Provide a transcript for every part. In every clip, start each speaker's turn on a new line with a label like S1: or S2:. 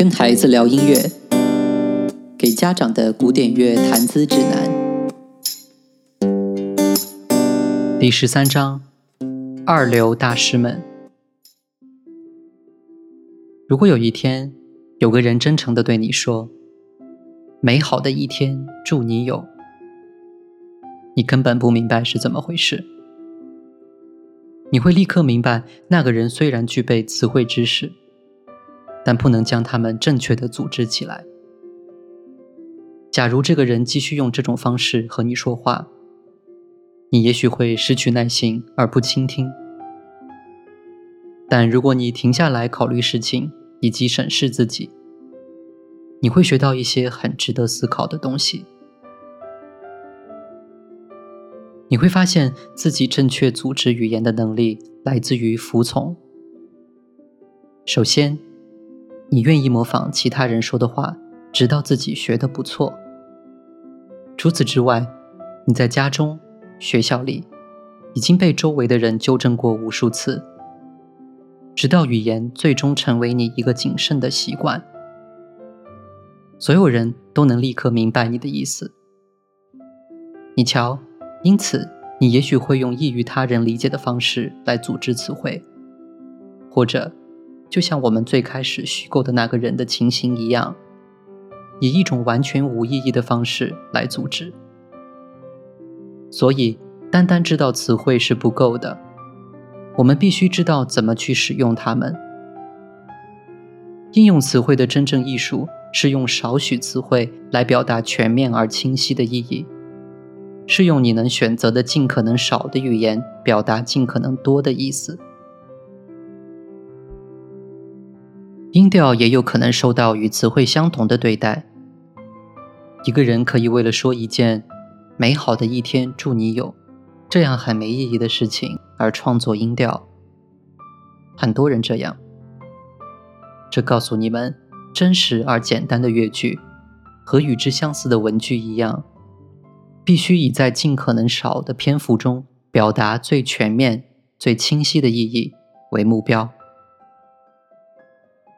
S1: 跟孩子聊音乐，给家长的古典乐谈资指南。第十三章：二流大师们。如果有一天，有个人真诚的对你说：“美好的一天，祝你有。”你根本不明白是怎么回事。你会立刻明白，那个人虽然具备词汇知识，但不能将他们正确的组织起来。假如这个人继续用这种方式和你说话，你也许会失去耐心而不倾听。但如果你停下来考虑事情以及审视自己，你会学到一些很值得思考的东西。你会发现自己正确组织语言的能力来自于服从。首先，你愿意模仿其他人说的话，直到自己学得不错。除此之外，你在家中、学校里已经被周围的人纠正过无数次，直到语言最终成为你一个谨慎的习惯。所有人都能立刻明白你的意思。你瞧。因此，你也许会用易于他人理解的方式来组织词汇，或者，就像我们最开始虚构的那个人的情形一样，以一种完全无意义的方式来组织。所以，单单知道词汇是不够的，我们必须知道怎么去使用它们。应用词汇的真正艺术是用少许词汇来表达全面而清晰的意义。是用你能选择的尽可能少的语言表达尽可能多的意思。音调也有可能受到与词汇相同的对待。一个人可以为了说一件“美好的一天，祝你有”这样很没意义的事情而创作音调。很多人这样。这告诉你们，真实而简单的乐句和与之相似的文句一样。必须以在尽可能少的篇幅中表达最全面、最清晰的意义为目标。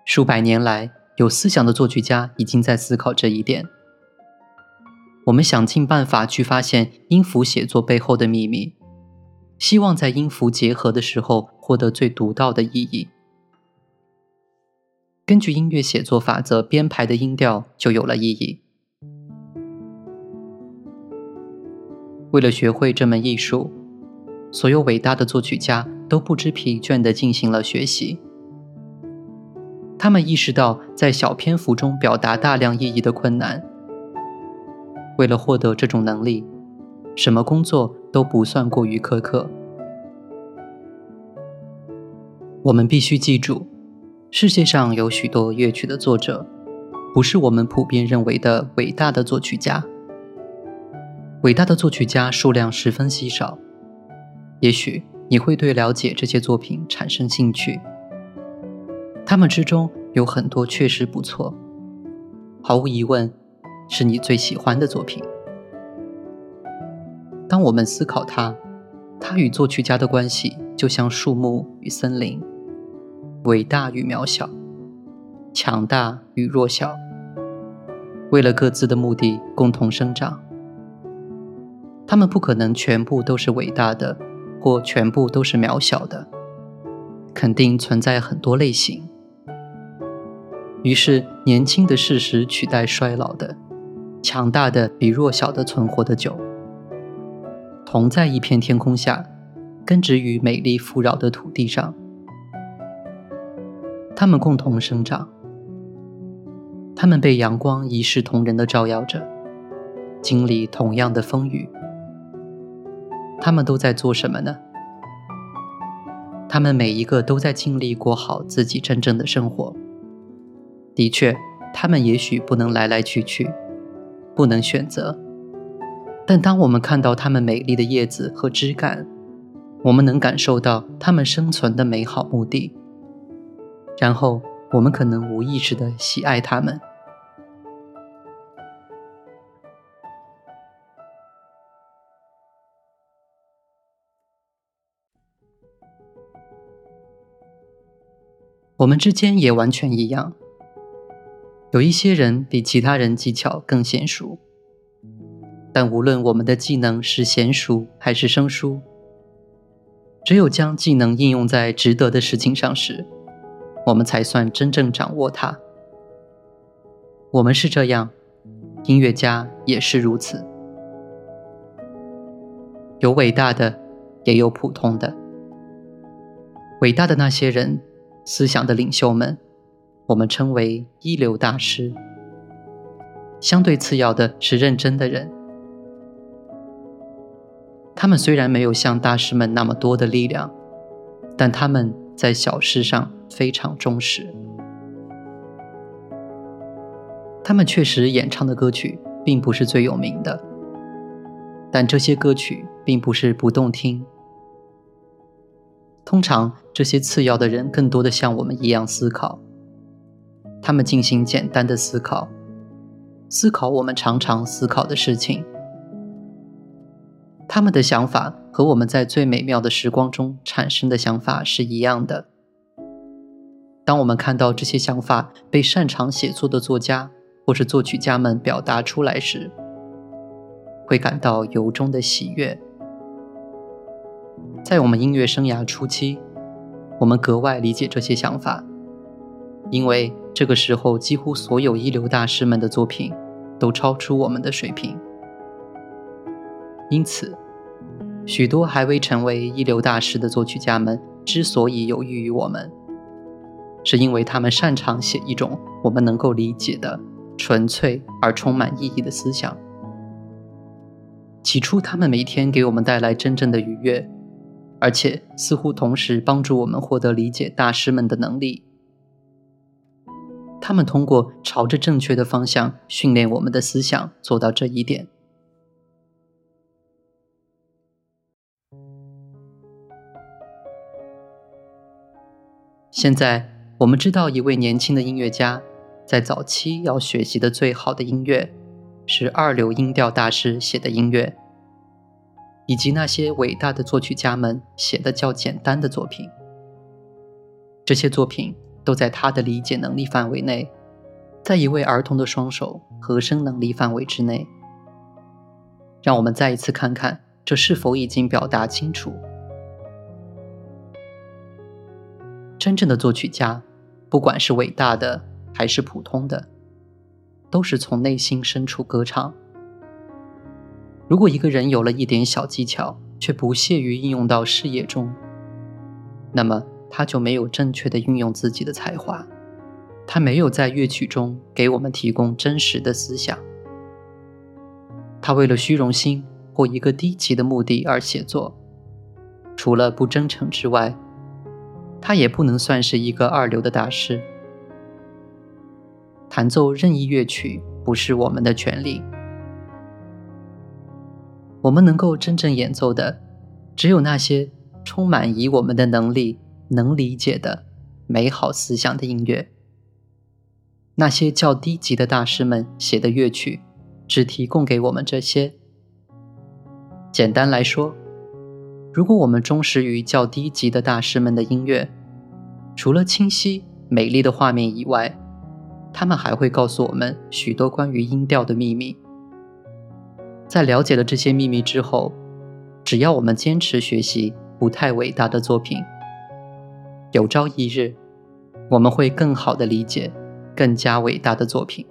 S1: 数百年来，有思想的作曲家已经在思考这一点。我们想尽办法去发现音符写作背后的秘密，希望在音符结合的时候获得最独到的意义。根据音乐写作法则编排的音调就有了意义。为了学会这门艺术，所有伟大的作曲家都不知疲倦地进行了学习。他们意识到在小篇幅中表达大量意义的困难。为了获得这种能力，什么工作都不算过于苛刻。我们必须记住，世界上有许多乐曲的作者，不是我们普遍认为的伟大的作曲家。伟大的作曲家数量十分稀少，也许你会对了解这些作品产生兴趣。他们之中有很多确实不错，毫无疑问是你最喜欢的作品。当我们思考它，它与作曲家的关系就像树木与森林，伟大与渺小，强大与弱小，为了各自的目的共同生长。他们不可能全部都是伟大的，或全部都是渺小的，肯定存在很多类型。于是，年轻的事实取代衰老的，强大的比弱小的存活的久。同在一片天空下，根植于美丽富饶的土地上，他们共同生长，他们被阳光一视同仁的照耀着，经历同样的风雨。他们都在做什么呢？他们每一个都在尽力过好自己真正的生活。的确，他们也许不能来来去去，不能选择。但当我们看到他们美丽的叶子和枝干，我们能感受到他们生存的美好目的。然后，我们可能无意识地喜爱他们。我们之间也完全一样。有一些人比其他人技巧更娴熟，但无论我们的技能是娴熟还是生疏，只有将技能应用在值得的事情上时，我们才算真正掌握它。我们是这样，音乐家也是如此。有伟大的，也有普通的。伟大的那些人，思想的领袖们。我们称为一流大师。相对次要的是认真的人。他们虽然没有像大师们那么多的力量，但他们在小事上非常忠实。他们确实演唱的歌曲并不是最有名的，但这些歌曲并不是不动听。通常，这些次要的人更多的像我们一样思考。他们进行简单的思考，思考我们常常思考的事情。他们的想法和我们在最美妙的时光中产生的想法是一样的。当我们看到这些想法被擅长写作的作家或是作曲家们表达出来时，会感到由衷的喜悦。在我们音乐生涯初期，我们格外理解这些想法，因为。这个时候，几乎所有一流大师们的作品都超出我们的水平，因此，许多还未成为一流大师的作曲家们之所以有益于我们，是因为他们擅长写一种我们能够理解的纯粹而充满意义的思想。起初，他们每天给我们带来真正的愉悦，而且似乎同时帮助我们获得理解大师们的能力。他们通过朝着正确的方向训练我们的思想，做到这一点。现在我们知道，一位年轻的音乐家在早期要学习的最好的音乐是二流音调大师写的音乐，以及那些伟大的作曲家们写的较简单的作品。这些作品。都在他的理解能力范围内，在一位儿童的双手和声能力范围之内。让我们再一次看看，这是否已经表达清楚？真正的作曲家，不管是伟大的还是普通的，都是从内心深处歌唱。如果一个人有了一点小技巧，却不屑于应用到事业中，那么。他就没有正确的运用自己的才华，他没有在乐曲中给我们提供真实的思想。他为了虚荣心或一个低级的目的而写作，除了不真诚之外，他也不能算是一个二流的大师。弹奏任意乐曲不是我们的权利，我们能够真正演奏的，只有那些充满以我们的能力。能理解的美好思想的音乐，那些较低级的大师们写的乐曲，只提供给我们这些。简单来说，如果我们忠实于较低级的大师们的音乐，除了清晰美丽的画面以外，他们还会告诉我们许多关于音调的秘密。在了解了这些秘密之后，只要我们坚持学习不太伟大的作品。有朝一日，我们会更好的理解更加伟大的作品。